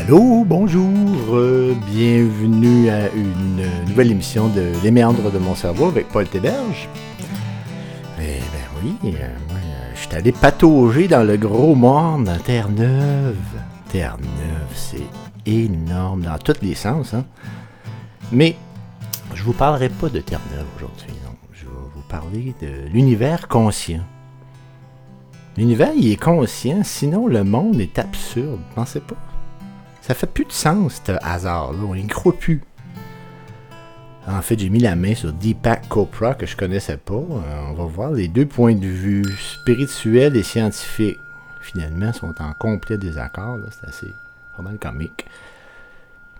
allô, bonjour, euh, bienvenue à une nouvelle émission de Les méandres de mon cerveau avec Paul Téberge. Eh ben oui, euh, euh, je suis allé patauger dans le gros monde, dans Terre-Neuve. Terre-Neuve, c'est énorme dans tous les sens, hein. Mais je vous parlerai pas de Terre-Neuve aujourd'hui. Je vais vous parler de l'univers conscient. L'univers, il est conscient, sinon le monde est absurde, pensez pas. Ça fait plus de sens, ce hasard-là. On y croit plus. En fait, j'ai mis la main sur Deepak Chopra, que je connaissais pas. Euh, on va voir les deux points de vue, spirituels et scientifiques. Finalement, sont en complet désaccord. C'est assez vraiment comique.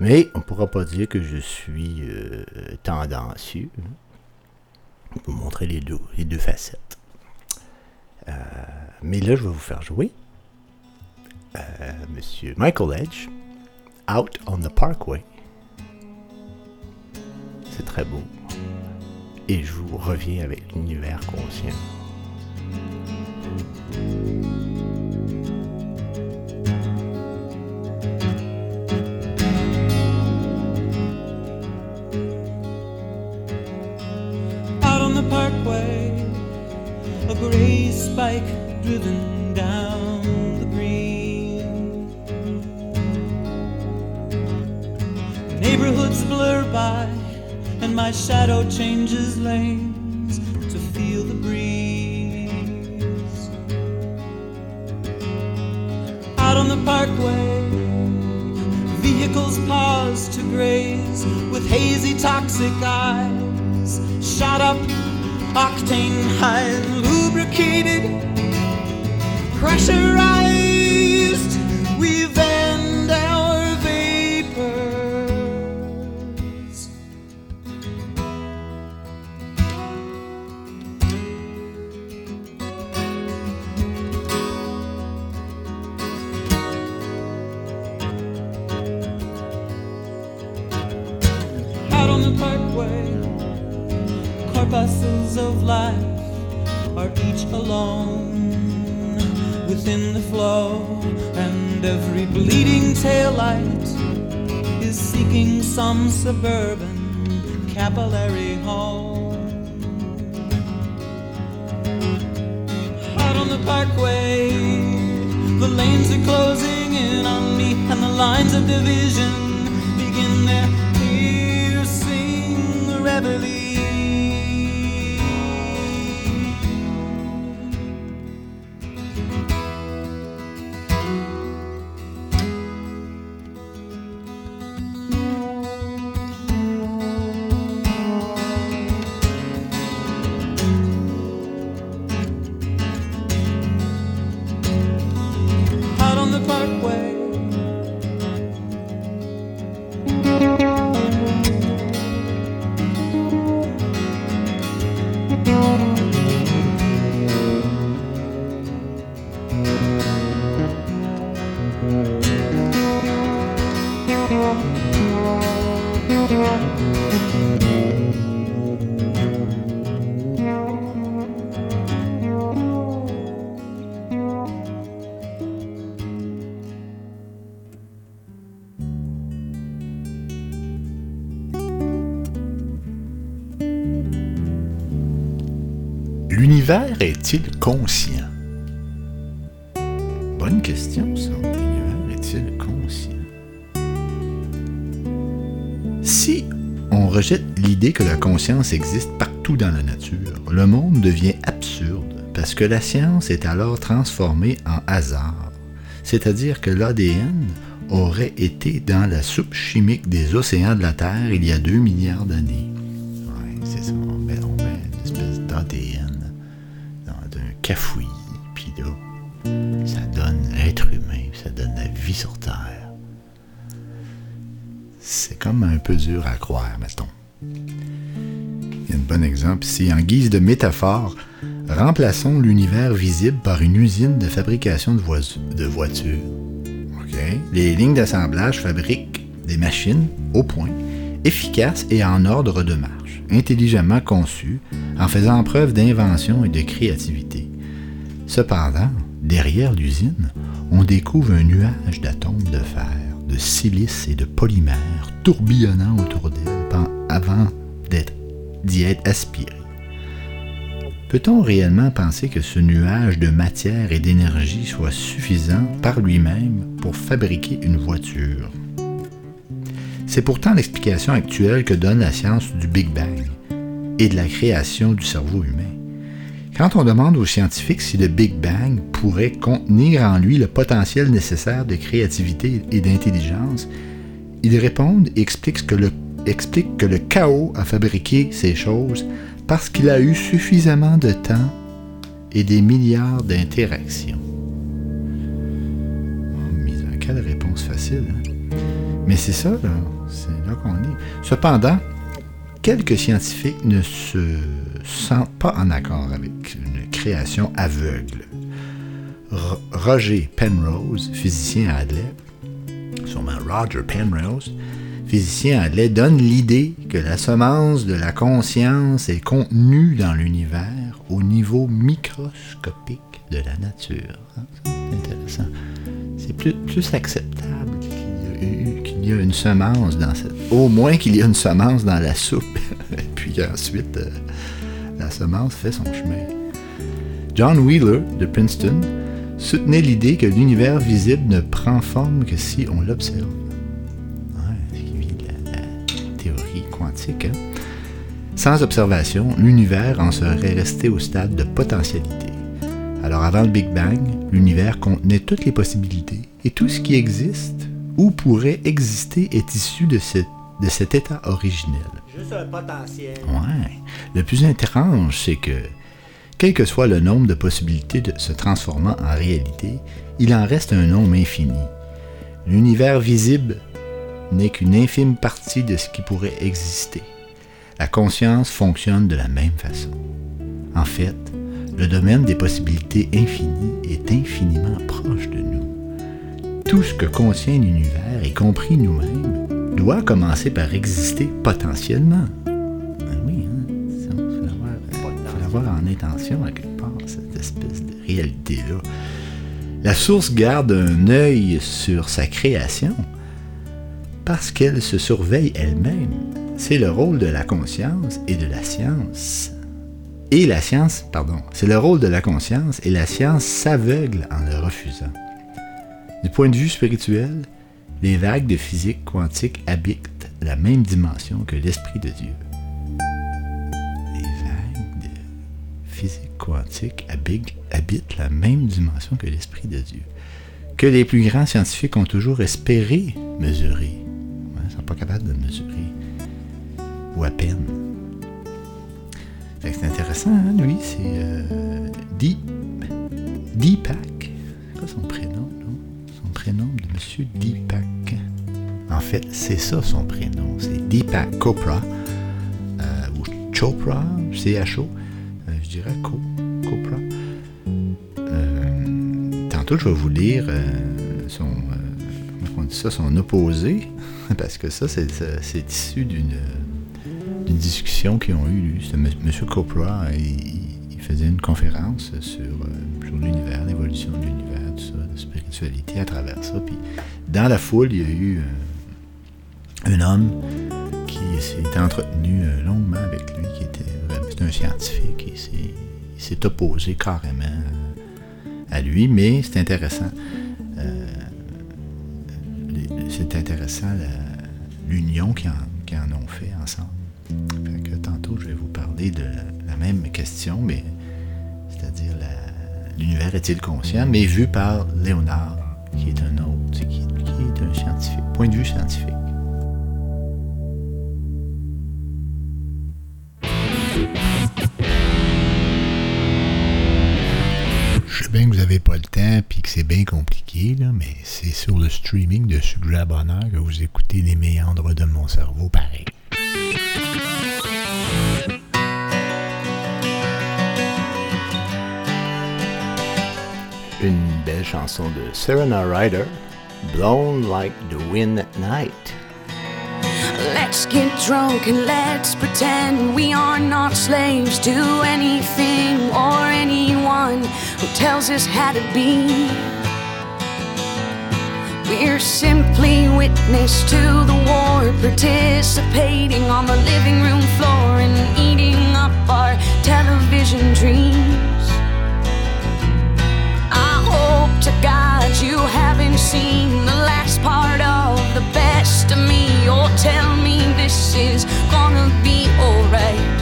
Mais on pourra pas dire que je suis euh, tendancieux. Je vous montrer les deux, les deux facettes. Euh, mais là, je vais vous faire jouer euh, Monsieur Michael Edge, Out on the Parkway. C'est très beau. Et je vous reviens avec l'univers conscient. Out on the parkway, a gray spike driven down Neighborhoods blur by, and my shadow changes lanes to feel the breeze. Out on the parkway, vehicles pause to graze with hazy, toxic eyes, shot up, octane high, lubricated pressurized. We of life are each alone within the flow, and every bleeding taillight is seeking some suburban capillary home. Out on the parkway, the lanes are closing in on me, and the lines of division begin their piercing reveille. Conscient? Bonne question, ça. L'univers est-il conscient? Si on rejette l'idée que la conscience existe partout dans la nature, le monde devient absurde parce que la science est alors transformée en hasard. C'est-à-dire que l'ADN aurait été dans la soupe chimique des océans de la Terre il y a 2 milliards d'années. En guise de métaphore, remplaçons l'univers visible par une usine de fabrication de, voitures. Les lignes d'assemblage fabriquent des machines au point, efficaces et en ordre de marche, intelligemment conçues, en faisant preuve d'invention et de créativité. Cependant, derrière l'usine, on découvre un nuage d'atomes de fer, de silice et de polymères tourbillonnant autour d'elle avant d'y être aspiré. Peut-on réellement penser que ce nuage de matière et d'énergie soit suffisant par lui-même pour fabriquer une voiture? C'est pourtant l'explication actuelle que donne la science du Big Bang et de la création du cerveau humain. Quand on demande aux scientifiques si le Big Bang pourrait contenir en lui le potentiel nécessaire de créativité et d'intelligence, ils répondent et expliquent que, le, chaos a fabriqué ces choses parce qu'il a eu suffisamment de temps et des milliards d'interactions. Oh, quelle réponse facile, hein? Mais c'est ça. C'est là qu'on est. Cependant, quelques scientifiques ne se sentent pas en accord avec une création aveugle. Roger Penrose, physicien à Adelaide, sûrement Roger Penrose, physicien Adelaide, donne l'idée que la semence de la conscience est contenue dans l'univers au niveau microscopique de la nature. Hein, c'est intéressant. C'est plus, acceptable qu'il y, a une semence dans cette... Au moins qu'il y a une semence dans la soupe. Et puis ensuite... Euh, la semence fait son chemin. John Wheeler de Princeton soutenait l'idée que l'univers visible ne prend forme que si on l'observe. Quantique. Hein. Sans observation, l'univers en serait resté au stade de potentialité. Alors avant le Big Bang, l'univers contenait toutes les possibilités et tout ce qui existe ou pourrait exister est issu de, de cet état originel. Juste un potentiel. Ouais. Le plus étrange, c'est que, quel que soit le nombre de possibilités de se transformant en réalité, il en reste un nombre infini. L'univers visible n'est qu'une infime partie de ce qui pourrait exister. La conscience fonctionne de la même façon. En fait, le domaine des possibilités infinies est infiniment proche de nous. Tout ce que contient l'univers, y compris nous-mêmes, doit commencer par exister potentiellement. Ben oui, hein? il faut l'avoir en intention à quelque part, cette espèce de réalité-là. La source garde un œil sur sa création parce qu'elle se surveille elle-même. C'est le rôle de la conscience et de la science. Et la science, pardon, c'est le rôle de la conscience et la science s'aveugle en le refusant. Du point de vue spirituel, les vagues de physique quantique habitent la même dimension que l'esprit de Dieu. Les vagues de physique quantique habitent la même dimension que l'esprit de Dieu, que les plus grands scientifiques ont toujours espéré mesurer. Pas capables de mesurer, ou à peine. C'est intéressant, hein, lui, c'est euh, Deepak. C'est quoi son prénom? prénom de M. Deepak. En fait, c'est ça son prénom. C'est Deepak Chopra. Euh, ou Chopra, C-H-O. Euh, je dirais Chopra. Euh, tantôt, je vais vous lire son, on dit ça, son opposé. Parce que ça, c'est issu d'une discussion qu'ils ont eue. M. Chopra, il, faisait une conférence sur, sur l'univers, l'évolution de l'univers spiritualité à travers ça. Puis dans la foule, il y a eu euh, un homme qui s'est entretenu euh, longuement avec lui, qui était un scientifique, il s'est opposé carrément à lui, mais c'est intéressant. Intéressant l'union qu'ils en, ont fait ensemble. tantôt, je vais vous parler de la même question, mais c'est-à-dire l'univers est-il conscient, mais vu par Léonard, qui est un autre, qui, est un scientifique, point de vue scientifique. Pas le temps et que c'est bien compliqué, mais c'est sur le streaming de Suggère Bonheur que vous écoutez les méandres de mon cerveau pareil. une belle chanson de Serena Ryder, Blown Like the Wind at Night. Let's get drunk and let's pretend we are not slaves to anything or anyone who tells us how to be. We're simply witness to the war, participating on the living room floor and eating up our television dreams. I hope to God you haven't seen the last part of the best of me, or tell me this is gonna be alright.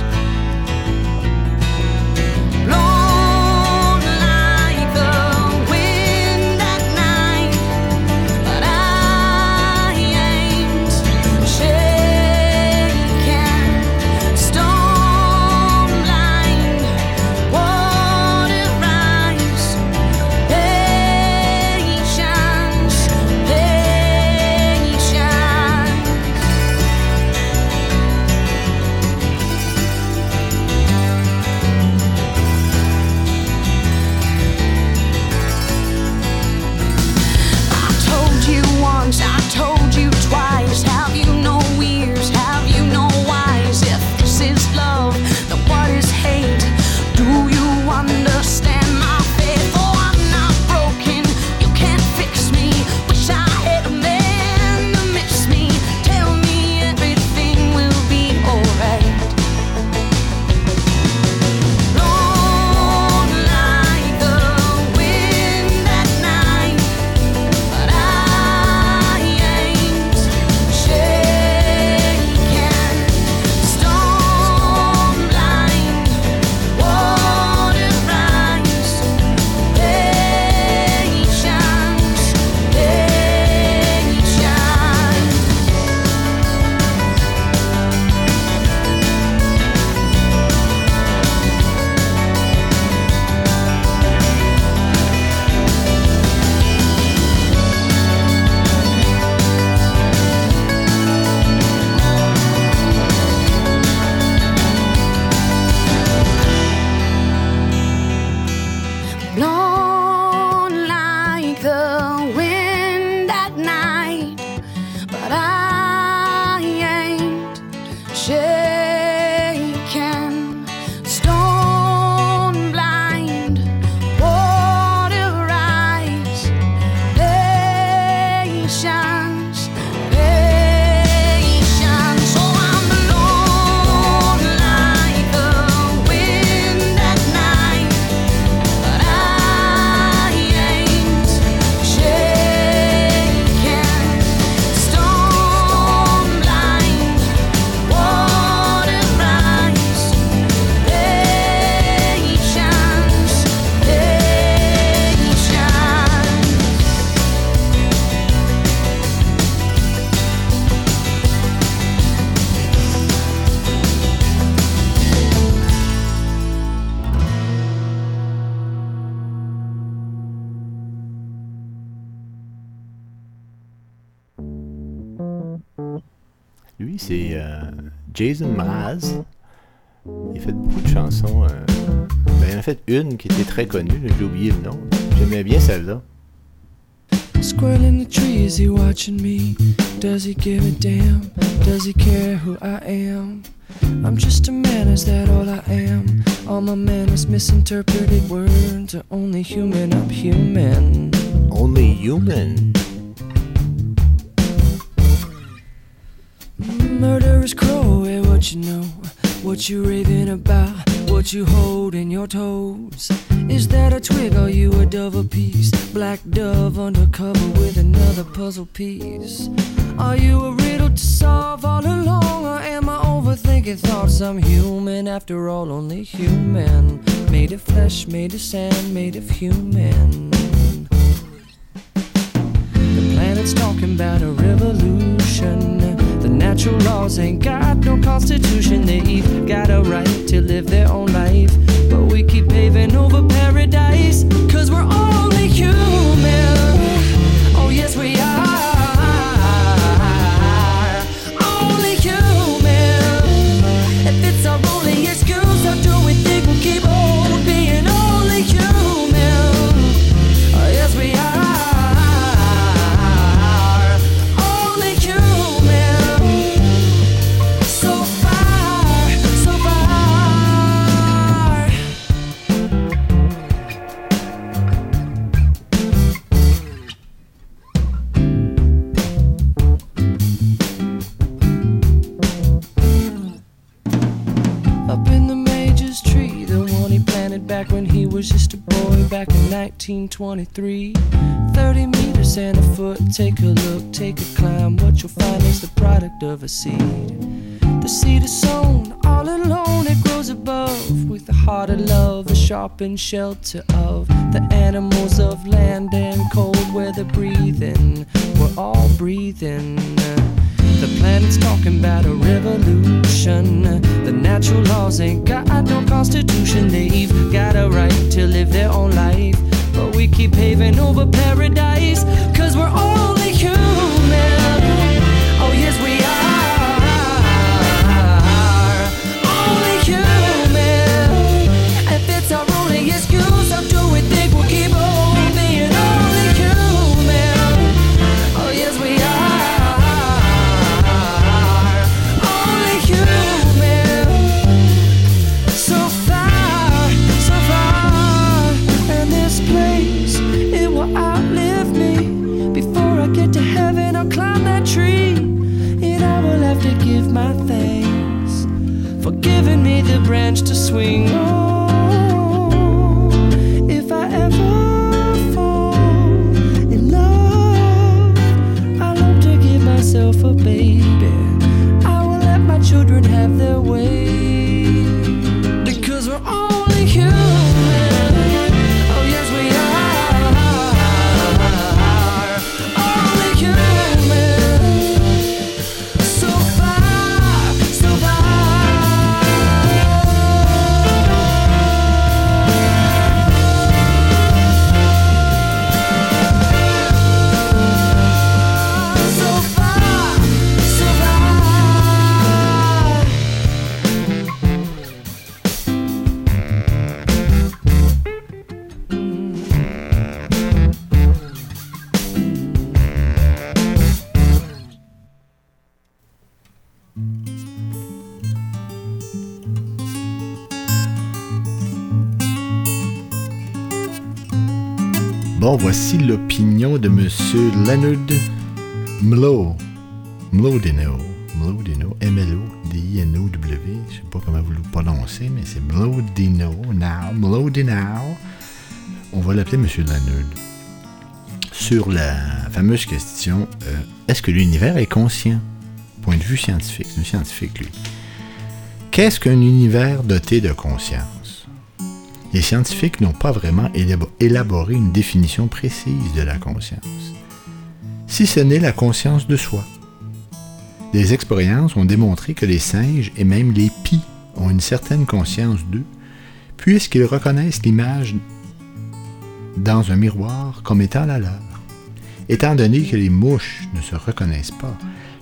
Jason Mraz. Il a fait beaucoup de chansons. euh, ben, il en a fait une qui était très connue, j'ai oublié le nom. J'aimais bien celle-là. Squirrel in the tree, is he watching me? Does he give a damn? Does he care who I am? I'm just a man, is that all I am? All my manners, misinterpreted words are only human, I'm human. Only Human? Murderous crow, hey, what you know? What you raving about? What you hold in your toes? Is that a twig? Are you a dove piece? Black dove undercover with another puzzle piece. Are you a riddle to solve all along? Or am I overthinking thoughts? I'm human after all, only human. Made of flesh, made of sand, made of human. The planet's talking about a revolution. Natural laws ain't got no constitution. They've got a right to live their own life. But we keep paving over paradise. Cause we're only human. 1923. 30 meters and a foot, take a look, take a climb. What you'll find is the product of a seed. The seed is sown all alone, it grows above with the heart of love, the sharpened shelter of the animals of land and cold weather breathing. We're all breathing. The planet's talking about a revolution. The natural laws ain't got no constitution. They've got a right to live their own life. We keep paving over paradise, branch to swing on. L'opinion de Monsieur Leonard Mlo. Mlodino. Mlodino. M-L-O-D-I-N-O-W. Je sais pas comment vous le prononcez, mais c'est Mlodino. Now. Mlodino. On va l'appeler Monsieur Leonard. Sur la fameuse question euh, est-ce que l'univers est conscient? Point de vue scientifique. C'est scientifique, lui. Qu'est-ce qu'un univers doté de conscience? Les scientifiques n'ont pas vraiment élabo- élaboré une définition précise de la conscience, si ce n'est la conscience de soi. Les expériences ont démontré que les singes et même les pies ont une certaine conscience d'eux, puisqu'ils reconnaissent l'image dans un miroir comme étant la leur. Étant donné que les mouches ne se reconnaissent pas,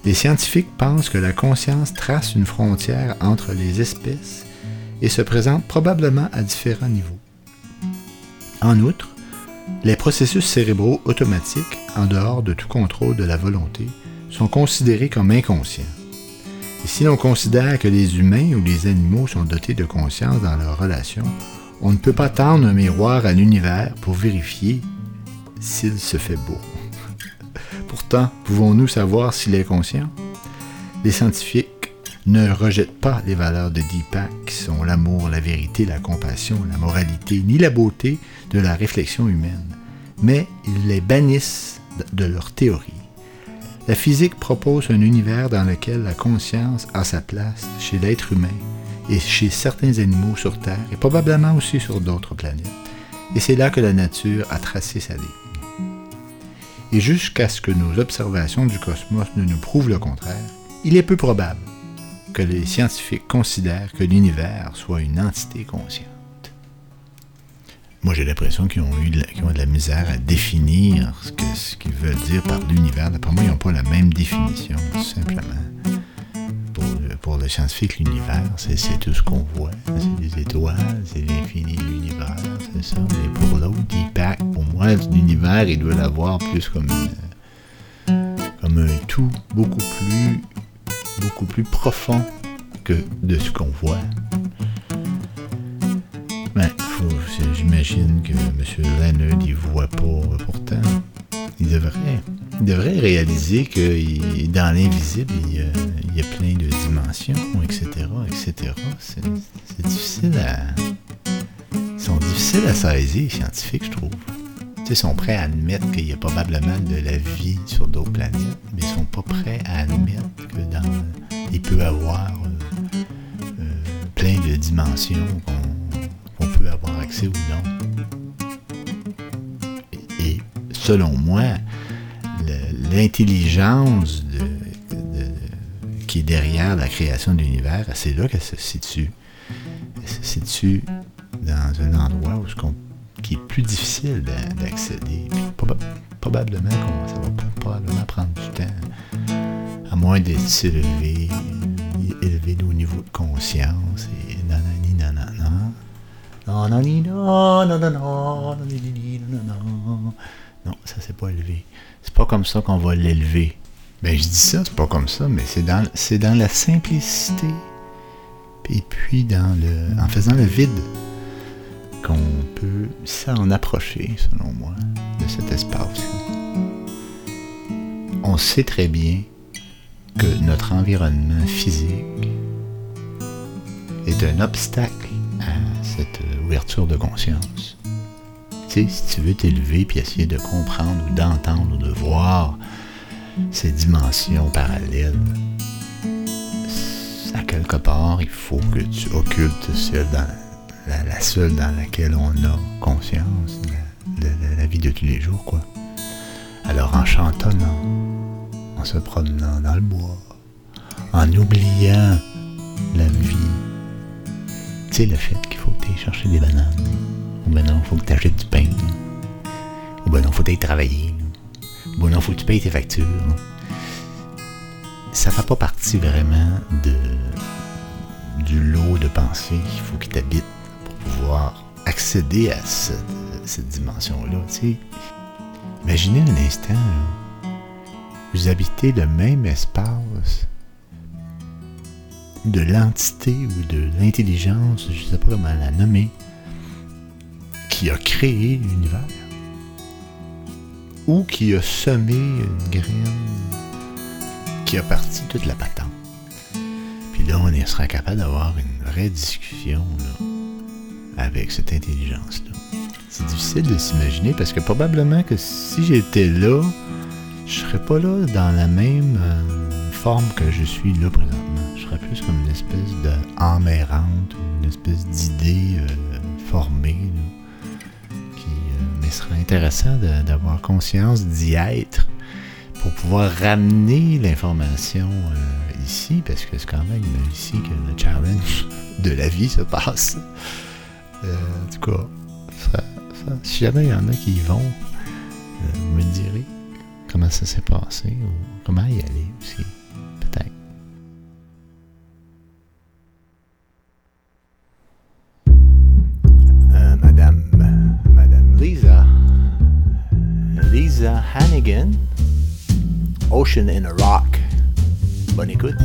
les scientifiques pensent que la conscience trace une frontière entre les espèces et se présente probablement à différents niveaux. En outre, les processus cérébraux automatiques, en dehors de tout contrôle de la volonté, sont considérés comme inconscients. Et si l'on considère que les humains ou les animaux sont dotés de conscience dans leurs relations, on ne peut pas tendre un miroir à l'univers pour vérifier s'il se fait beau. Pourtant, pouvons-nous savoir s'il est conscient? Les scientifiques ne rejettent pas les valeurs de Deepak qui sont l'amour, la vérité, la compassion, la moralité, ni la beauté de la réflexion humaine, mais ils les bannissent de leur théorie. La physique propose un univers dans lequel la conscience a sa place chez l'être humain et chez certains animaux sur Terre et probablement aussi sur d'autres planètes. Et c'est là que la nature a tracé sa ligne. Et jusqu'à ce que nos observations du cosmos ne nous prouvent le contraire, il est peu probable que les scientifiques considèrent que l'univers soit une entité consciente. Moi, j'ai l'impression qu'ils ont eu de la, qu'ils ont de la misère à définir ce que- ce qu'ils veulent dire par l'univers. D'après moi, ils n'ont pas la même définition, tout simplement. Pour le, pour scientifique, l'univers, c'est, tout ce qu'on voit. C'est les étoiles, c'est l'infini de l'univers, c'est ça. Mais pour l'autre, Deepak, pour moi, l'univers, il doit l'avoir plus comme, une- comme un tout beaucoup plus beaucoup plus profond que de ce qu'on voit. Ben, j'imagine que M. Leonard, il voit pas pourtant. Il devrait. il devrait réaliser que dans l'invisible, il, y a- plein de dimensions, etc., etc. C'est difficile à... Ils sont difficiles à saisir, scientifiques, je trouve. Sais, sont prêts à admettre qu'il y a probablement de la vie sur d'autres planètes, mais ils sont pas prêts à admettre que dans... Il peut avoir euh, euh, plein de dimensions qu'on peut avoir accès ou non. Et, selon moi, l'intelligence qui est derrière la création de l'univers, c'est là qu'elle se situe. Elle se situe dans un endroit où ce qu'on- qui est plus difficile d'a- d'accéder. Probablement qu'on- ça va probablement prendre du temps, à moins d'être élevé, élevé au niveau de conscience et nanani nanana. Non, non, ni, non, non, non, non, non, ni, ni, ni, non, non, non. Non, ça c'est pas élevé. C'est pas comme ça qu'on va l'élever. Ben je dis ça, c'est pas comme ça, mais c'est dans, c'est dans la simplicité. Et puis dans le. en faisant le vide qu'on peut s'en approcher, selon moi, de cet espace. On sait très bien que notre environnement physique est un obstacle à cette ouverture de conscience. Tu sais, si tu veux t'élever puis essayer de comprendre ou d'entendre ou de voir ces dimensions parallèles, à quelque part, il faut que tu occultes celle dans la, seule dans laquelle on a conscience, la, la- vie de tous les jours, quoi. Alors en chantonnant, en se promenant dans le bois, en oubliant la vie, tu sais, le fait qu'il faut que tu chercher des bananes, ou ben non, il faut que tu achètes du pain, ou ben non, il faut que travailler, ou ben non, il faut que tu payes tes factures. Ça fait pas partie vraiment de, du lot de pensée qu'il faut qu'il t'habite pouvoir accéder à cette, dimension-là. Imaginez un instant, vous habitez le même espace de l'entité ou de l'intelligence, je ne sais pas comment la nommer, qui a créé l'univers ou qui a semé une graine qui a parti toute la patente. Puis là, on sera capable d'avoir une vraie discussion avec cette intelligence-là. C'est difficile de s'imaginer parce que probablement que si j'étais là, je serais pas là dans la même euh, forme que je suis là présentement. Je serais plus comme une espèce de âme errante une espèce d'idée euh, formée. là, qui, euh, mais ce serait intéressant d'avoir conscience d'y être pour pouvoir ramener l'information ici, parce que c'est quand même ici que le challenge de la vie se passe. Euh, en tout cas, si jamais il y en a qui y vont, euh, me direz comment ça s'est passé ou comment y aller aussi, peut-être. Euh, Madame, Madame Lisa, Lisa Hannigan, Ocean in a Rock. Bonne écoute.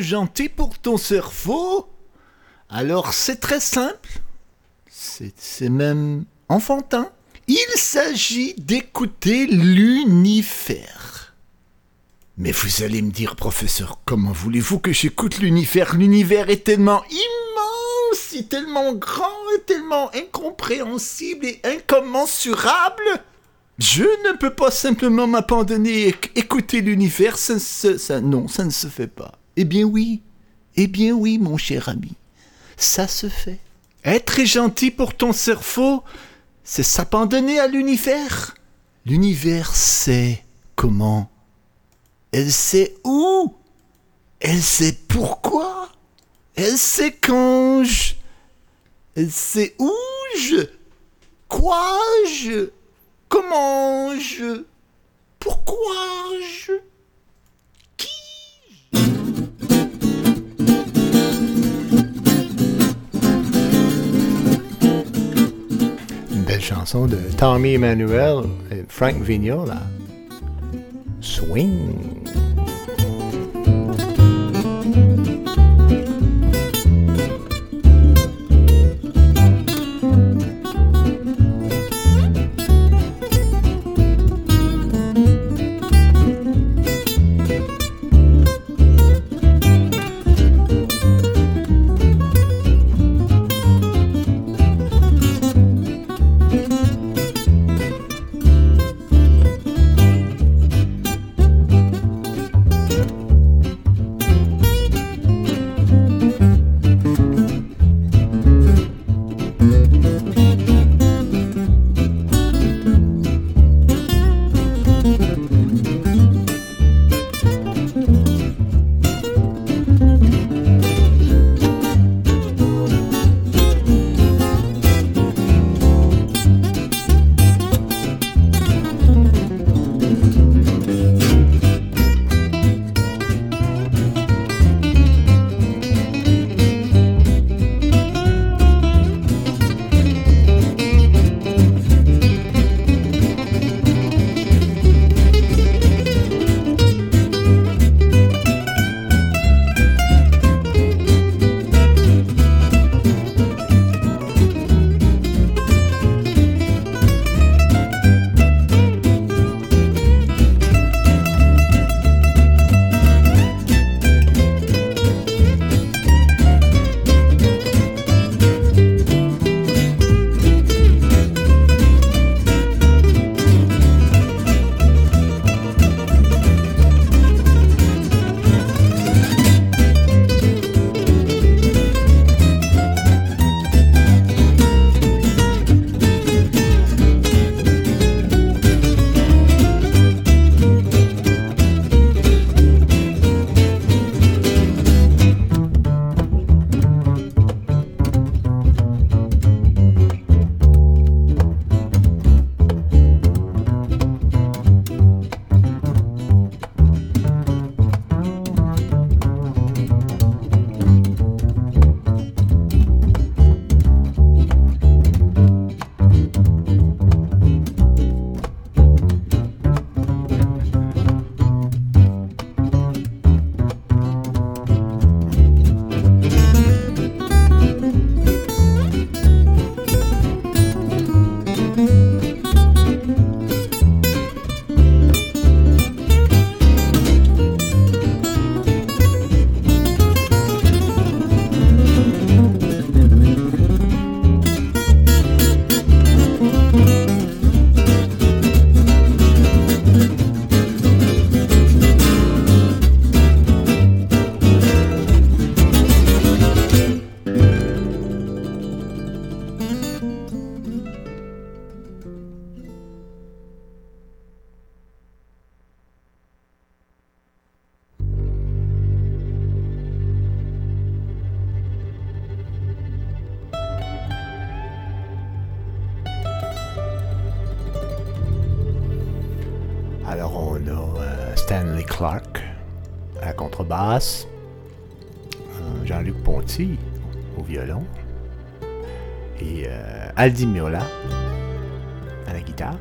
Gentil pour ton cerveau Alors c'est très simple. C'est même enfantin. Il s'agit d'écouter l'univers. Mais vous allez me dire, professeur, comment voulez-vous que j'écoute l'univers L'univers est tellement immense, tellement grand, et tellement incompréhensible et incommensurable. Je ne peux pas simplement m'abandonner et éc- écouter l'univers, ça- non, ça ne se fait pas. Eh bien oui, eh bien oui, mon cher ami, ça se fait. Être gentil pour ton cerveau, c'est s'abandonner à l'univers. L'univers sait comment. Elle sait où. Elle sait pourquoi. Elle sait quand je... Elle sait où je... Quoi je... Comment je... Pourquoi je... chanson de Tommy Emmanuel et Frank Vignola. Swing. Aldi Miola à la guitare,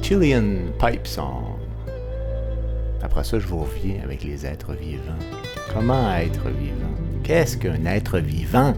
Chilean Pipe Song. Après ça, je vous reviens avec les êtres vivants. Comment être vivant? Qu'est-ce qu'un être vivant?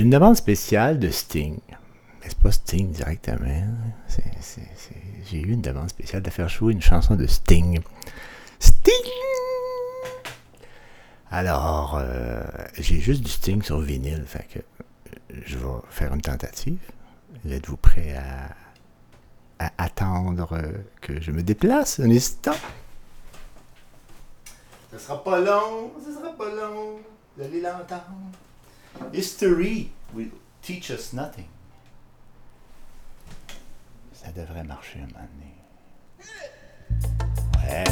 J'ai une demande spéciale de Sting. Mais c'est pas Sting directement. J'ai eu une demande spéciale de faire jouer une chanson de Sting. Sting! Alors, euh, j'ai juste du Sting sur vinyle, fait que euh, je vais faire une tentative. Êtes-vous prêt à, attendre euh, que je me déplace un instant? Ce sera pas long, ce sera pas long, vous l'entendre. History will teach us nothing. Ça devrait marcher un moment donné. Ouais.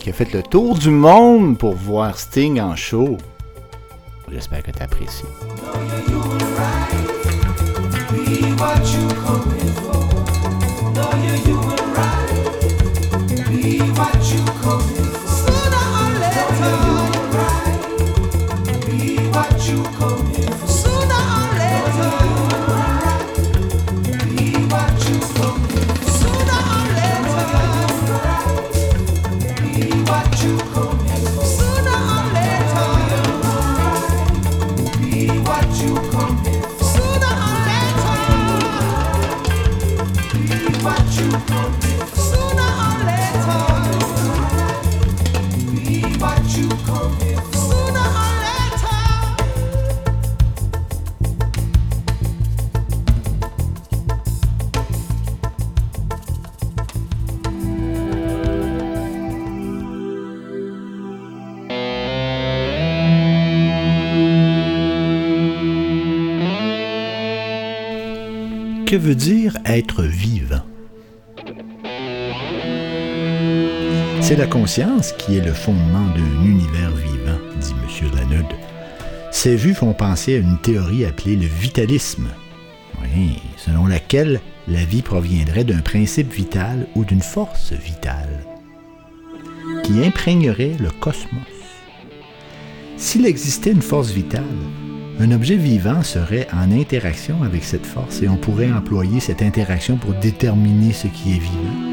Qui a fait le tour du monde pour voir Sting en show. Veut dire être vivant C'est la conscience qui est le fondement d'un univers vivant, dit M. Lanud. Ces vues font penser à une théorie appelée le vitalisme, selon laquelle la vie proviendrait d'un principe vital ou d'une force vitale qui imprégnerait le cosmos. S'il existait une force vitale, un objet vivant serait en interaction avec cette force et on pourrait employer cette interaction pour déterminer ce qui est vivant.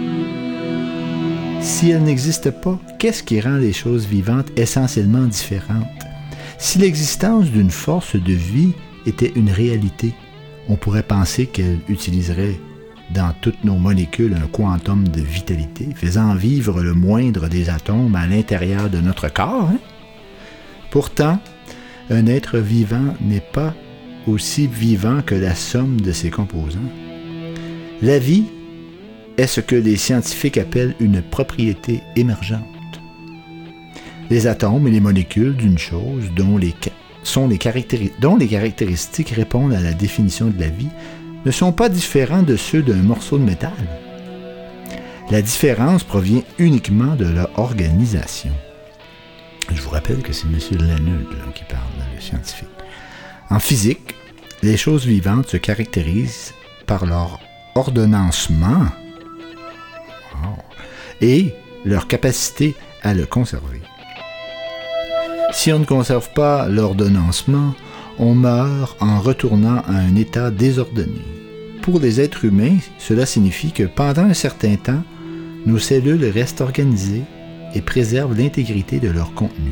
Si elle n'existe pas, qu'est-ce qui rend les choses vivantes essentiellement différentes? Si l'existence d'une force de vie était une réalité, on pourrait penser qu'elle utiliserait dans toutes nos molécules un quantum de vitalité, faisant vivre le moindre des atomes à l'intérieur de notre corps. Hein? Pourtant, un être vivant n'est pas aussi vivant que la somme de ses composants. La vie est ce que les scientifiques appellent une propriété émergente. Les atomes et les molécules d'une chose dont les, caractéristiques répondent à la définition de la vie ne sont pas différents de ceux d'un morceau de métal. La différence provient uniquement de leur organisation. Je vous rappelle que c'est M. Leonard qui parle, le En physique, les choses vivantes se caractérisent par leur ordonnancement et leur capacité à le conserver. Si on ne conserve pas l'ordonnancement, on meurt en retournant à un état désordonné. Pour les êtres humains, cela signifie que pendant un certain temps, nos cellules restent organisées et préservent l'intégrité de leur contenu.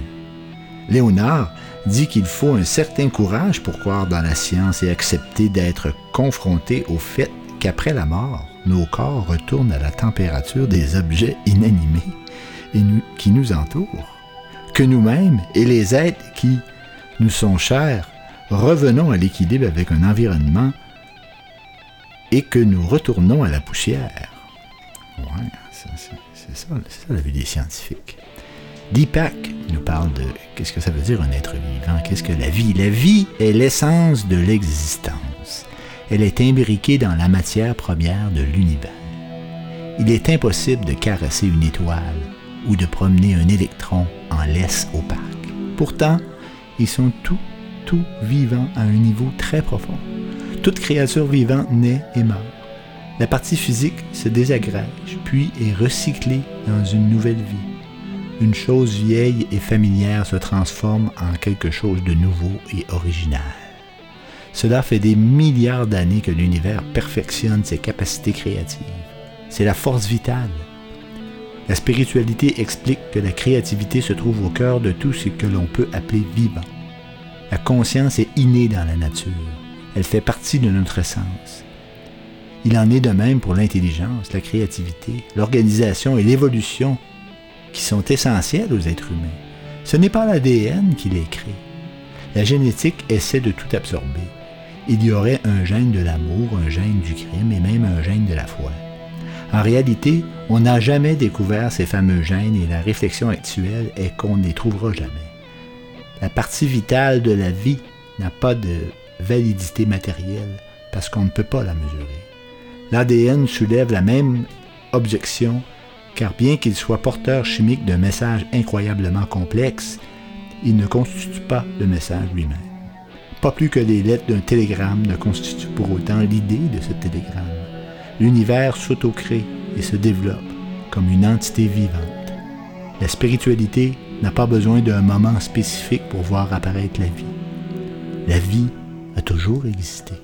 Léonard dit qu'il faut un certain courage pour croire dans la science et accepter d'être confronté au fait qu'après la mort, nos corps retournent à la température des objets inanimés qui nous entourent, que nous-mêmes et les êtres qui nous sont chers revenons à l'équilibre avec un environnement et que nous retournons à la poussière. Ouais, c'est ça, ça la vie des scientifiques. Deepak nous parle de qu'est-ce que ça veut dire un être vivant, qu'est-ce que la vie. La vie est l'essence de l'existence. Elle est imbriquée dans la matière première de l'univers. Il est impossible de caresser une étoile ou de promener un électron en laisse parc. Pourtant, ils sont tout, tout vivants à un niveau très profond. Toute créature vivante naît et meurt. La partie physique se désagrège, puis est recyclée dans une nouvelle vie une chose vieille et familière se transforme en quelque chose de nouveau et original. Cela fait des milliards d'années que l'univers perfectionne ses capacités créatives. C'est la force vitale. La spiritualité explique que la créativité se trouve au cœur de tout ce que l'on peut appeler vivant. La conscience est innée dans la nature. Elle fait partie de notre essence. Il en est de même pour l'intelligence, la créativité, l'organisation et l'évolution qui sont essentiels aux êtres humains. Ce n'est pas l'ADN qui les crée. La génétique essaie de tout absorber. Il y aurait un gène de l'amour, un gène du crime et même un gène de la foi. En réalité, on n'a jamais découvert ces fameux gènes et la réflexion actuelle est qu'on ne les trouvera jamais. La partie vitale de la vie n'a pas de validité matérielle parce qu'on ne peut pas la mesurer. L'ADN soulève la même objection car bien qu'il soit porteur chimique d'un message incroyablement complexe, il ne constitue pas le message lui-même. Pas plus que les lettres d'un télégramme ne constituent pour autant l'idée de ce télégramme. L'univers s'autocrée et se développe comme une entité vivante. La spiritualité n'a pas besoin d'un moment spécifique pour voir apparaître la vie. La vie a toujours existé.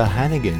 Lisa Hannigan.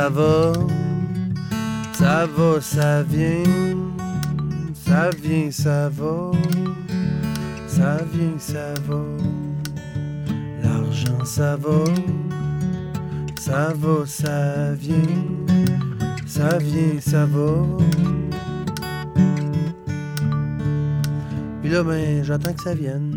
ça va, ça va, ça vient, ça vient, ça va, ça vient, ça va. L'argent, ça va, ça va, ça vient, ça vient, ça va. Puis là, ben, j'attends que ça vienne.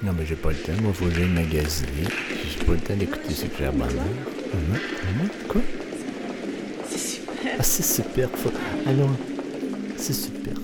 Non, mais j'ai pas le temps. Moi, faut que j'aille magasiner. J'ai pas le temps d'écouter ce que Habana. Quoi? C'est super. Ah, c'est super. Alors, c'est super.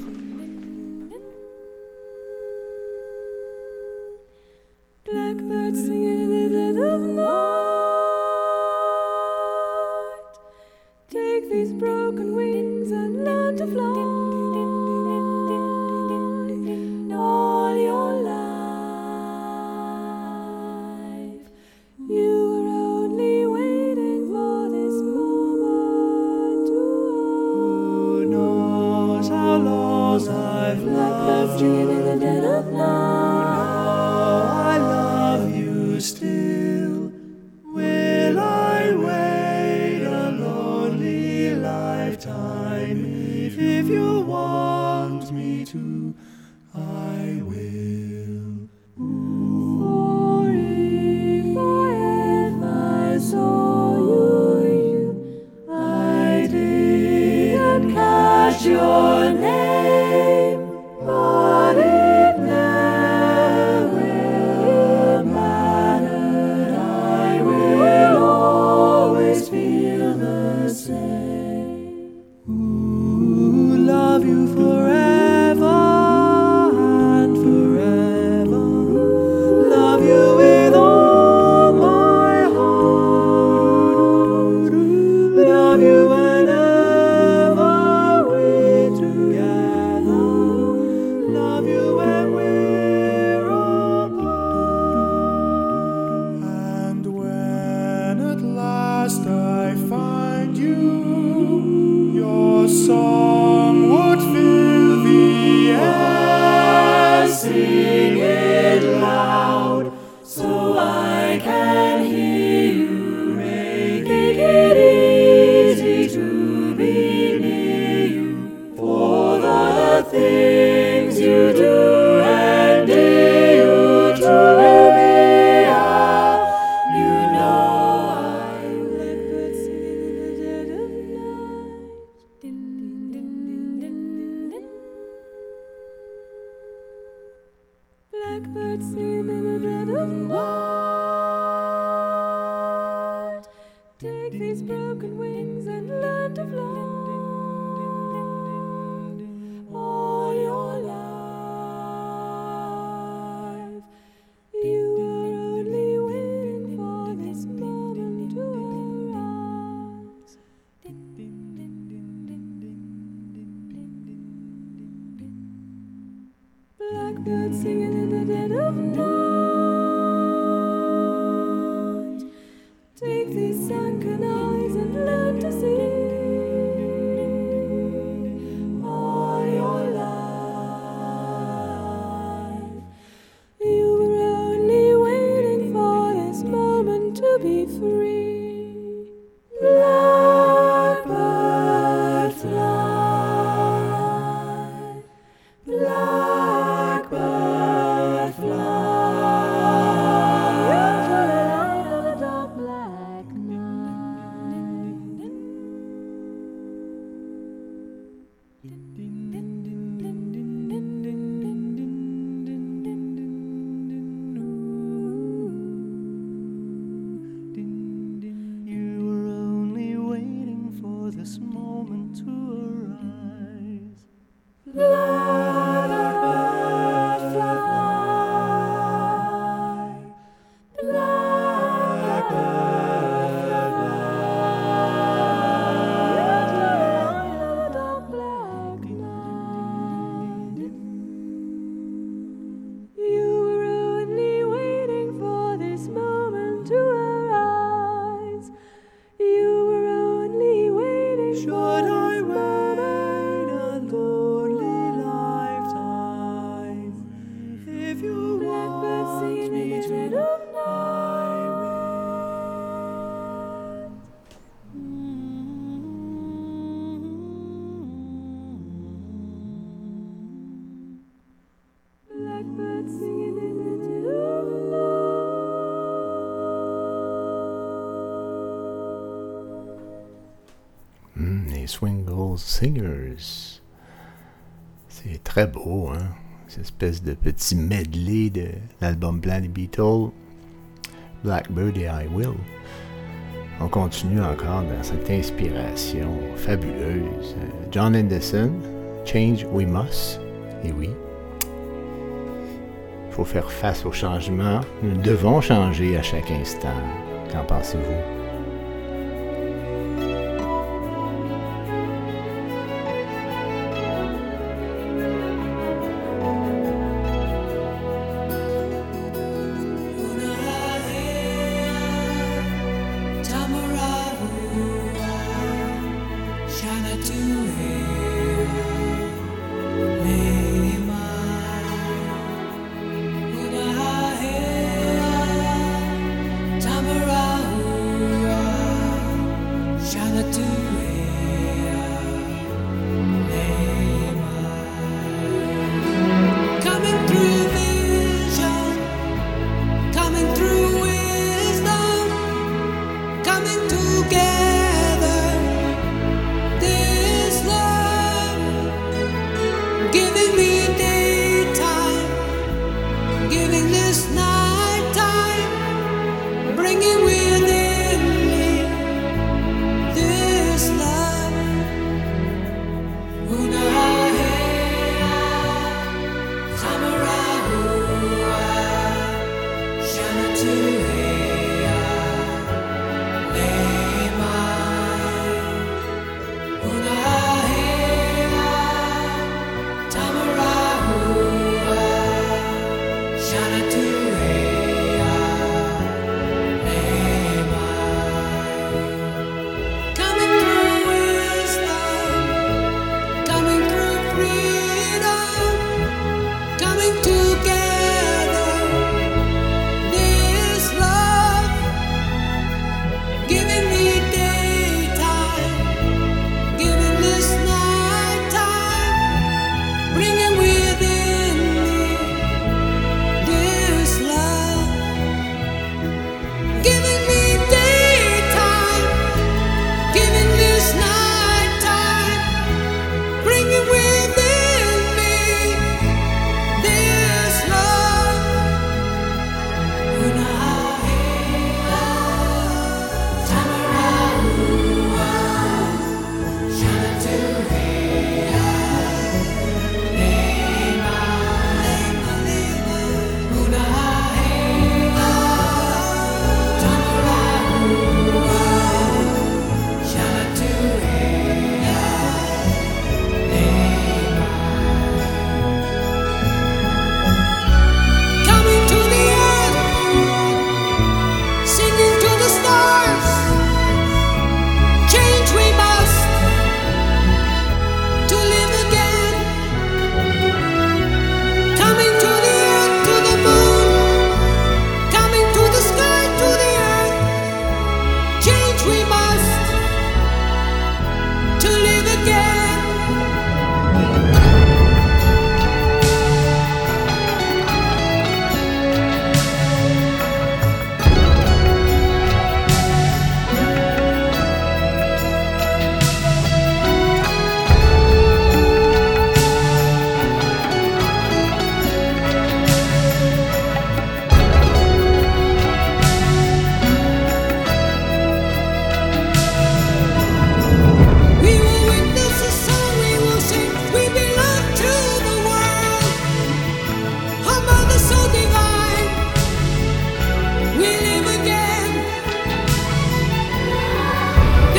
Singers. C'est très beau, hein? Cette espèce de petit medley de l'album blanc des Blackbird et I Will. On continue encore dans cette inspiration fabuleuse. John Henderson, Change We Must. Et oui, il faut faire face au changement. Nous devons changer à chaque instant. Qu'en pensez-vous?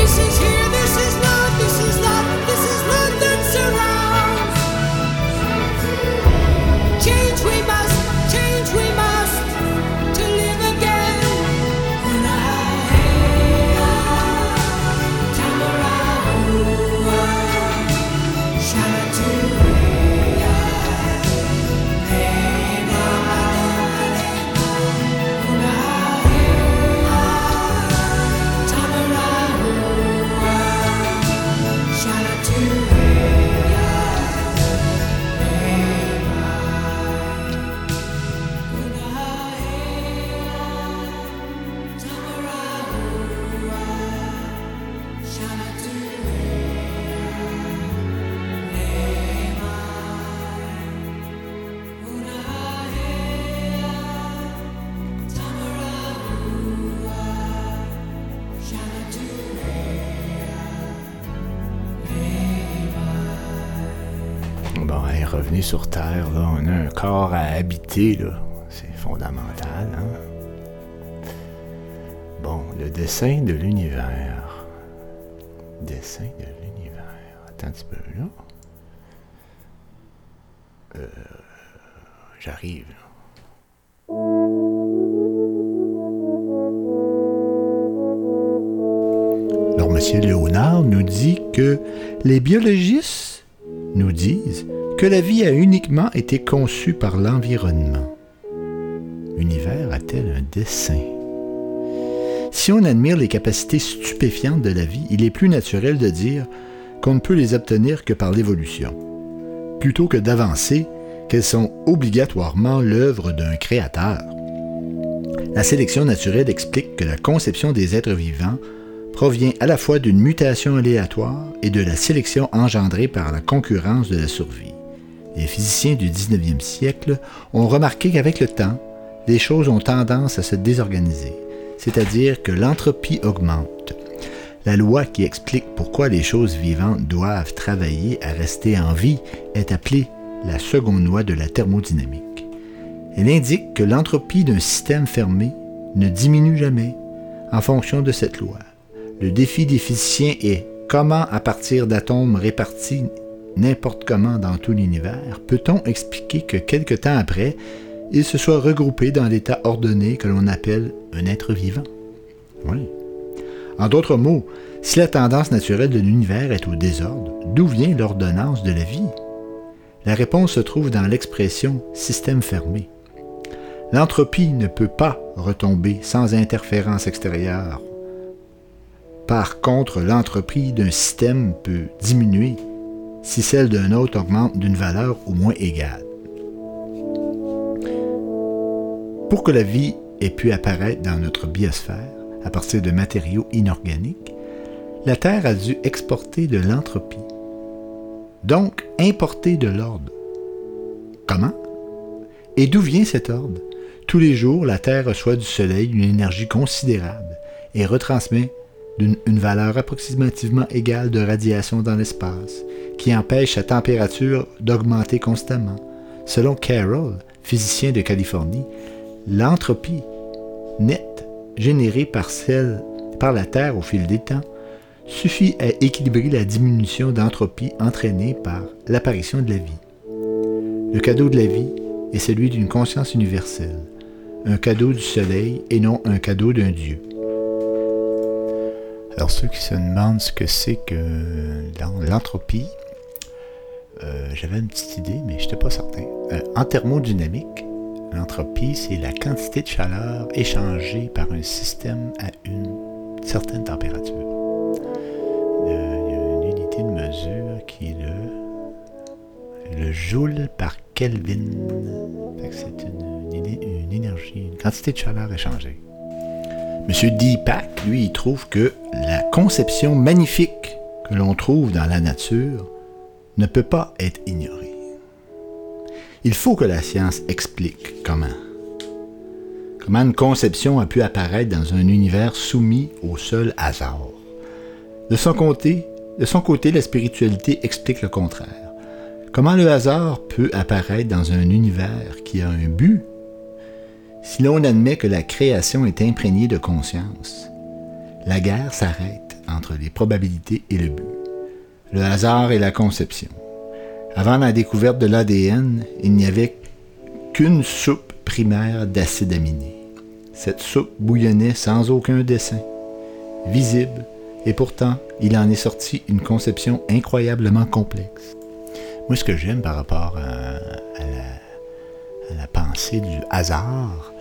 This here. C'est fondamental, hein? Bon, le dessin de l'univers. Dessin de l'univers. Attends un petit peu, là. Euh, J'arrive. Alors, M. Léonard nous dit que les biologistes nous disent que la vie a uniquement été conçue par l'environnement. L'univers a-t-elle un dessin? Si on admire les capacités stupéfiantes de la vie, il est plus naturel de dire qu'on ne peut les obtenir que par l'évolution, plutôt que d'avancer qu'elles sont obligatoirement l'œuvre d'un créateur. La sélection naturelle explique que la conception des êtres vivants provient à la fois d'une mutation aléatoire et de la sélection engendrée par la concurrence de la survie. Les physiciens du 19e siècle ont remarqué qu'avec le temps, les choses ont tendance à se désorganiser, c'est-à-dire que l'entropie augmente. La loi qui explique pourquoi les choses vivantes doivent travailler à rester en vie est appelée la seconde loi de la thermodynamique. Elle indique que l'entropie d'un système fermé ne diminue jamais en fonction de cette loi. Le défi des physiciens est comment, à partir d'atomes répartis n'importe comment dans tout l'univers, peut-on expliquer que quelque temps après, ils se soient regroupés dans l'état ordonné que l'on appelle un être vivant? Oui. En d'autres mots, si la tendance naturelle de l'univers est au désordre, d'où vient l'ordonnance de la vie? La réponse se trouve dans l'expression système fermé. L'entropie ne peut pas retomber sans interférence extérieure. Par contre, l'entropie d'un système peut diminuer si celle d'un autre augmente d'une valeur au moins égale. Pour que la vie ait pu apparaître dans notre biosphère à partir de matériaux inorganiques, la Terre a dû exporter de l'entropie, donc importer de l'ordre. Comment? Et d'où vient cet ordre? Tous les jours, la Terre reçoit du Soleil une énergie considérable et retransmet d'une une valeur approximativement égale de radiation dans l'espace, qui empêche sa température d'augmenter constamment. Selon Carroll, physicien de Californie, l'entropie nette générée par, par la Terre au fil des temps suffit à équilibrer la diminution d'entropie entraînée par l'apparition de la vie. Le cadeau de la vie est celui d'une conscience universelle, un cadeau du soleil et non un cadeau d'un dieu. Alors ceux qui se demandent ce que c'est que l'entropie, euh, j'avais une petite idée, mais je n'étais pas certain. Euh, en thermodynamique, l'entropie, c'est la quantité de chaleur échangée par un système à une certaine température. Euh, Il y a une unité de mesure qui est le, le joule par Kelvin. C'est une énergie, une quantité de chaleur échangée. Monsieur Deepak, lui, il trouve que la conception magnifique que l'on trouve dans la nature ne peut pas être ignorée. Il faut que la science explique comment. Comment une conception a pu apparaître dans un univers soumis au seul hasard. De son côté, de son côté, la spiritualité explique le contraire. Comment le hasard peut apparaître dans un univers qui a un but si l'on admet que la création est imprégnée de conscience, la guerre s'arrête entre les probabilités et le but, le hasard et la conception. Avant la découverte de l'ADN, il n'y avait qu'une soupe primaire d'acide aminé. Cette soupe bouillonnait sans aucun dessin, visible, et pourtant il en est sorti une conception incroyablement complexe. Moi, ce que j'aime par rapport à, la, pensée du hasard,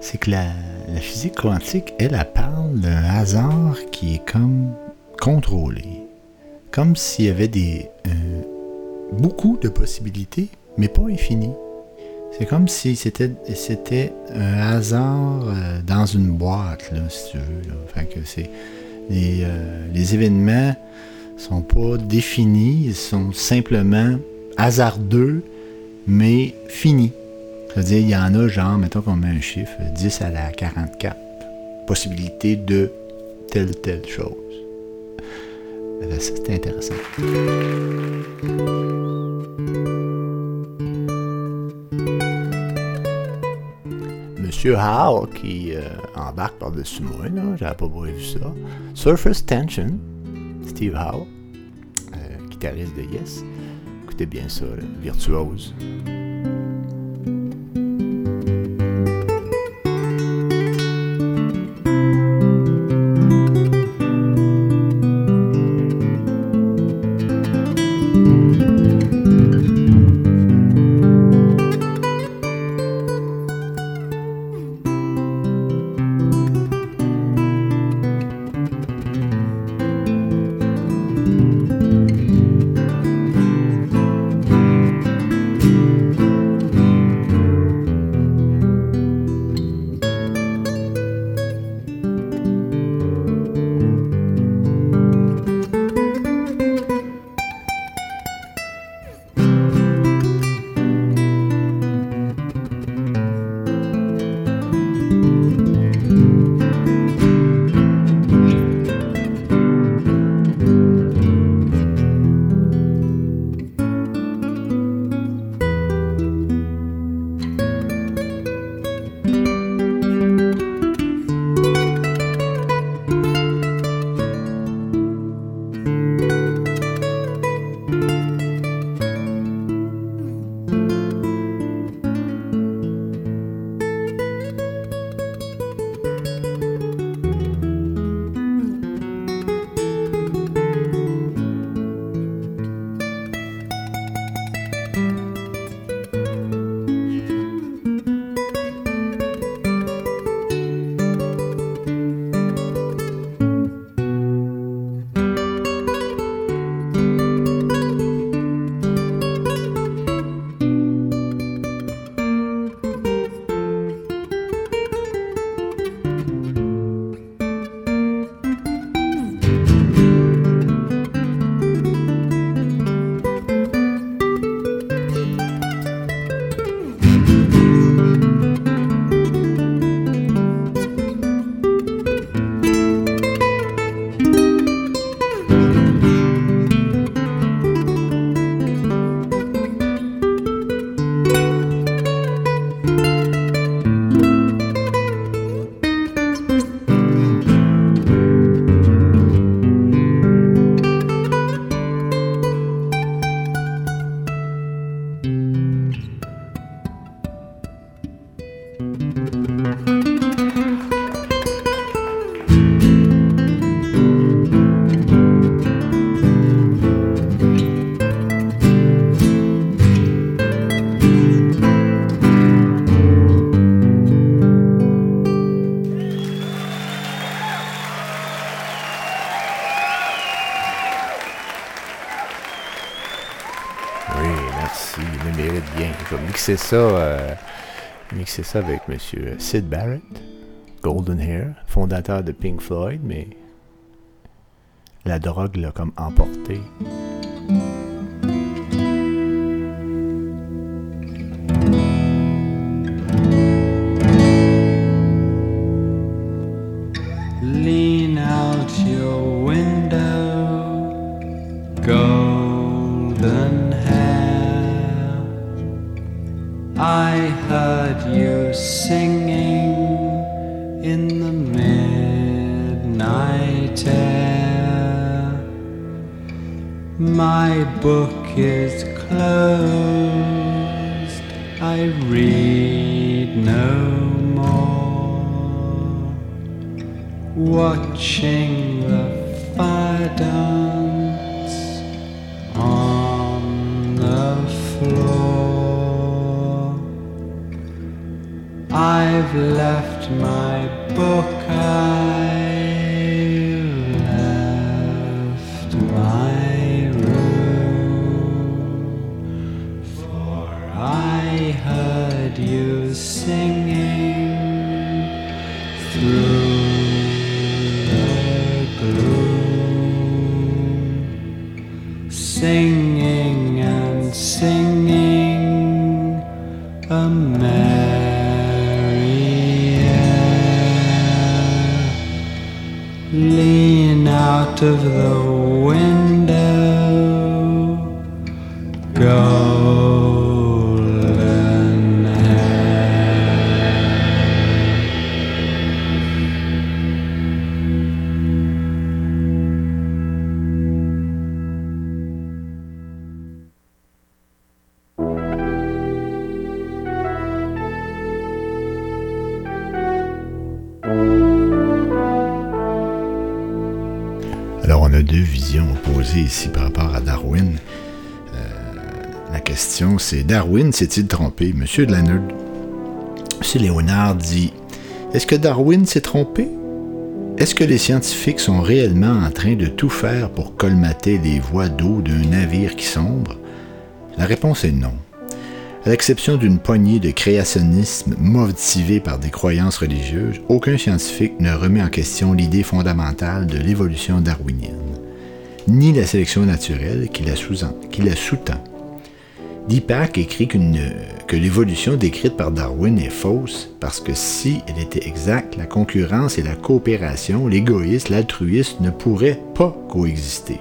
c'est que la, la physique quantique, elle, elle parle d'un hasard qui est comme contrôlé. Comme s'il y avait des, euh, beaucoup de possibilités, mais pas infinies. C'est comme si c'était, c'était un hasard euh, dans une boîte, là, si tu veux. que c'est, les, euh, les événements sont pas définis, ils sont simplement hasardeux, mais finis. C'est-à-dire, il y en a, genre, mettons qu'on met un chiffre, 10 à la 44. Possibilité de telle, telle chose. Euh, c'était intéressant. Monsieur Howe qui euh, embarque par-dessus moi, j'avais pas beau vu ça. Surface Tension, Steve Howe, euh, guitariste de Yes. Écoutez bien ça, virtuose. Mixer ça, euh, ça avec Monsieur Sid Barrett, Golden Hair, fondateur de Pink Floyd, mais la drogue l'a comme emporté. Darwin s'est-il trompé? Monsieur de Leonard, Monsieur Léonard dit Est-ce que Darwin s'est trompé? Est-ce que les scientifiques sont réellement en train de tout faire pour colmater les voies d'eau d'un navire qui sombre? La réponse est non. À l'exception d'une poignée de créationnisme motivés par des croyances religieuses, aucun scientifique ne remet en question l'idée fondamentale de l'évolution darwinienne, ni la sélection naturelle qui la sous-tend. Deepak écrit que l'évolution décrite par Darwin est fausse parce que si elle était exacte, la concurrence et la coopération, l'égoïsme, l'altruisme ne pourraient pas coexister.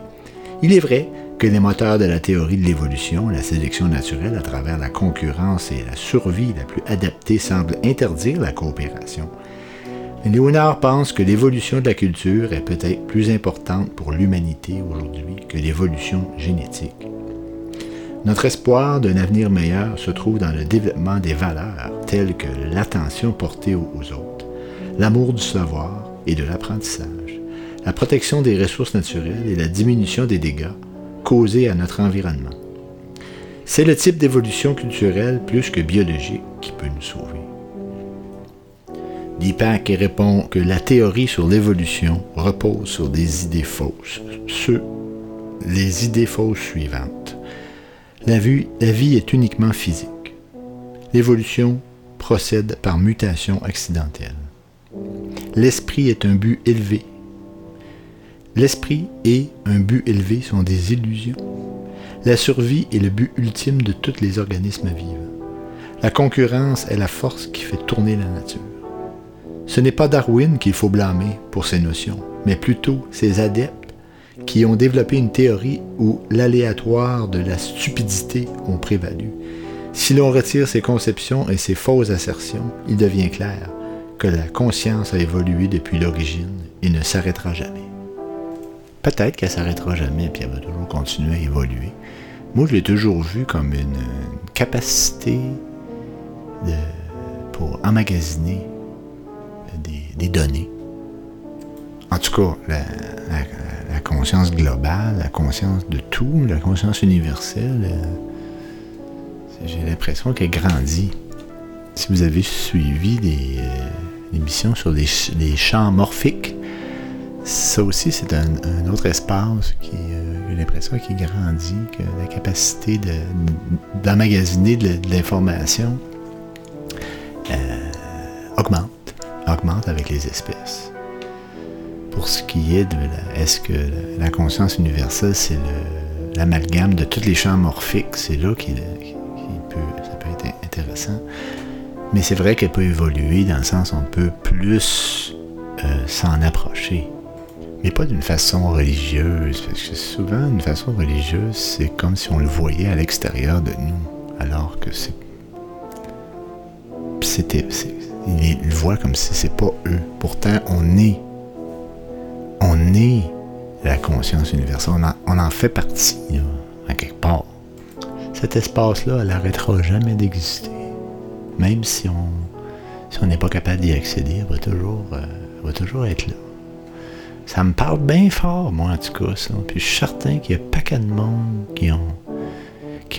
Il est vrai que les moteurs de la théorie de l'évolution, la sélection naturelle à travers la concurrence et la survie la plus adaptée semblent interdire la coopération. Mais Léonard pense que l'évolution de la culture est peut-être plus importante pour l'humanité aujourd'hui que l'évolution génétique. Notre espoir d'un avenir meilleur se trouve dans le développement des valeurs telles que l'attention portée aux autres, l'amour du savoir et de l'apprentissage, la protection des ressources naturelles et la diminution des dégâts causés à notre environnement. C'est le type d'évolution culturelle plus que biologique qui peut nous sauver. Deepak répond que la théorie sur l'évolution repose sur des idées fausses. Ce, les idées fausses suivantes. La vie, est uniquement physique. L'évolution procède par mutation accidentelle. L'esprit est un but élevé. L'esprit et un but élevé sont des illusions. La survie est le but ultime de tous les organismes vivants. La concurrence est la force qui fait tourner la nature. Ce n'est pas Darwin qu'il faut blâmer pour ces notions, mais plutôt ses adeptes qui ont développé une théorie où l'aléatoire de la stupidité ont prévalu. Si l'on retire ces conceptions et ces fausses assertions, il devient clair que la conscience a évolué depuis l'origine et ne s'arrêtera jamais. Peut-être qu'elle s'arrêtera jamais, puis elle va toujours continuer à évoluer. Moi, je l'ai toujours vu comme une, capacité pour emmagasiner des, des données. En tout cas, la, la- la conscience globale, la conscience de tout, la conscience universelle, euh, j'ai l'impression qu'elle grandit. Si vous avez suivi des euh, émissions sur les, ch- les champs morphiques, ça aussi, c'est un, autre espace qui, euh, j'ai l'impression, qui grandit, que la capacité de- d'emmagasiner de, de l'information euh, augmente, augmente avec les espèces. Pour ce qui est de la, est-ce que la, conscience universelle, c'est l'amalgame de tous les champs morphiques, c'est là qu'il peut, ça peut être intéressant. Mais c'est vrai qu'elle peut évoluer dans le sens où on peut plus euh, s'en approcher mais pas d'une façon religieuse, parce que souvent, une façon religieuse, c'est comme si on le voyait à l'extérieur de nous, alors que c'est. C'était. c'est- Ils le voient comme si c'est pas eux. Pourtant, on est. On est la conscience universelle. On en, fait partie, là, à quelque part. Cet espace-là, elle n'arrêtera jamais d'exister. Même si on n'est pas capable d'y accéder, elle va toujours, euh, elle va toujours être là. Ça me parle bien fort, moi, en tout cas, ça. Puis je suis certain qu'il y a pas qu'à de monde qui ont,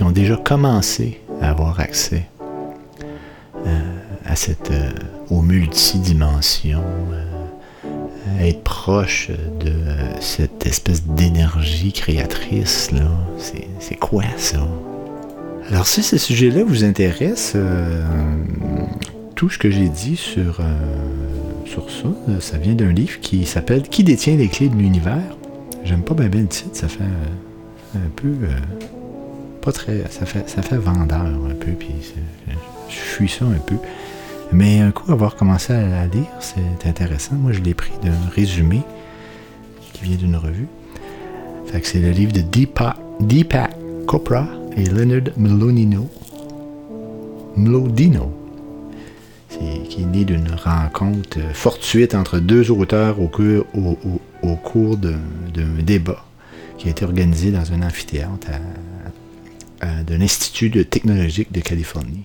ont déjà commencé à avoir accès euh, à cette, euh, aux multidimensions, être proche de cette espèce d'énergie créatrice, là. C'est, quoi, ça? Alors, si ce sujet-là vous intéresse, euh, tout ce que j'ai dit sur, euh, sur ça, euh, ça vient d'un livre qui s'appelle Qui détient les clés de l'univers? J'aime pas bien le titre, ça fait un peu. pas très. Ça fait, ça fait vendeur un peu, puis je fuis ça un peu. Mais un coup, avoir commencé à la lire, c'est intéressant. Moi, je l'ai pris d'un résumé qui vient d'une revue. C'est le livre de Deepak, Deepak Chopra et Leonard. Mlodino. C'est- qui est né d'une rencontre euh, fortuite entre deux auteurs au, cours- d'un d'un débat qui a été organisé dans un amphithéâtre l'Institut de technologique de Californie.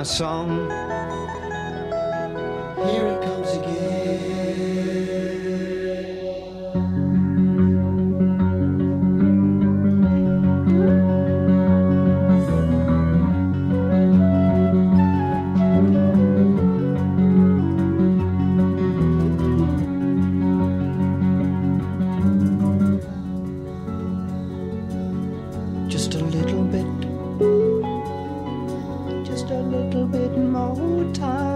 my song. Here it comes again. just a little bit no time.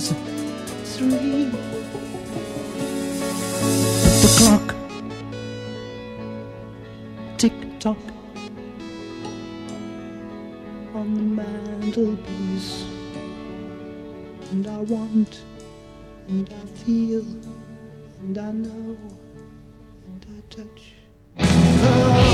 Fiddlers three. The clock tick tock on the mantelpiece, and I want, and I feel, and I know, and I touch.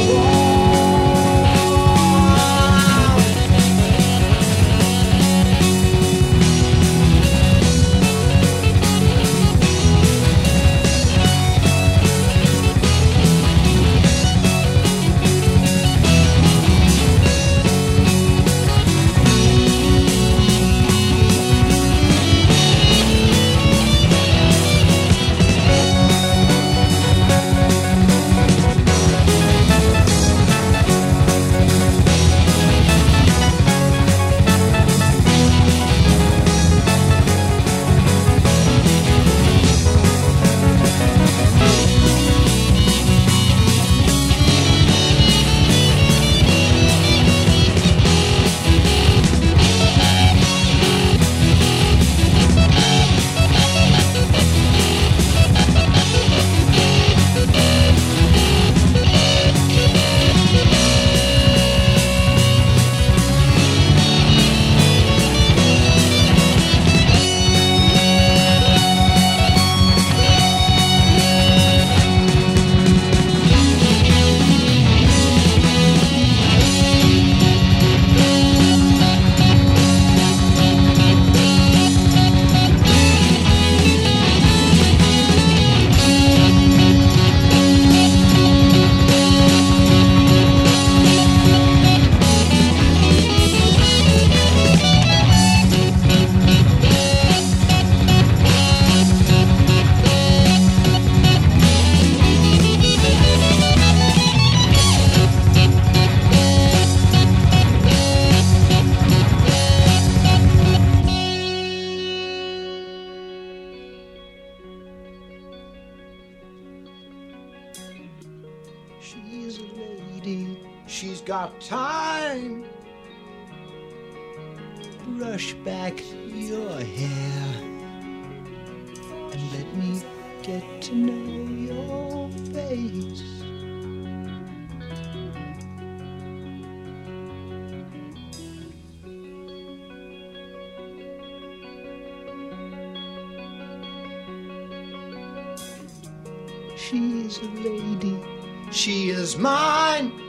She's a lady, she's got time. Brush back your hair and let me get to know your face. She is a lady, she is mine.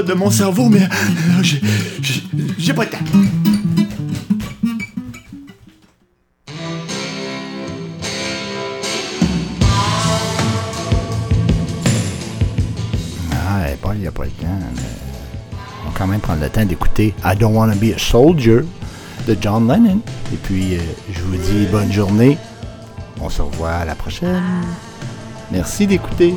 De mon cerveau, mais euh, j'ai- pas de temps. Ah, eh, Paul, il n'y a pas le temps. mais On va quand même prendre le temps d'écouter I Don't Wanna Be a Soldier de John Lennon. Et puis, euh, je vous dis bonne journée. On se revoit à la prochaine. Merci d'écouter.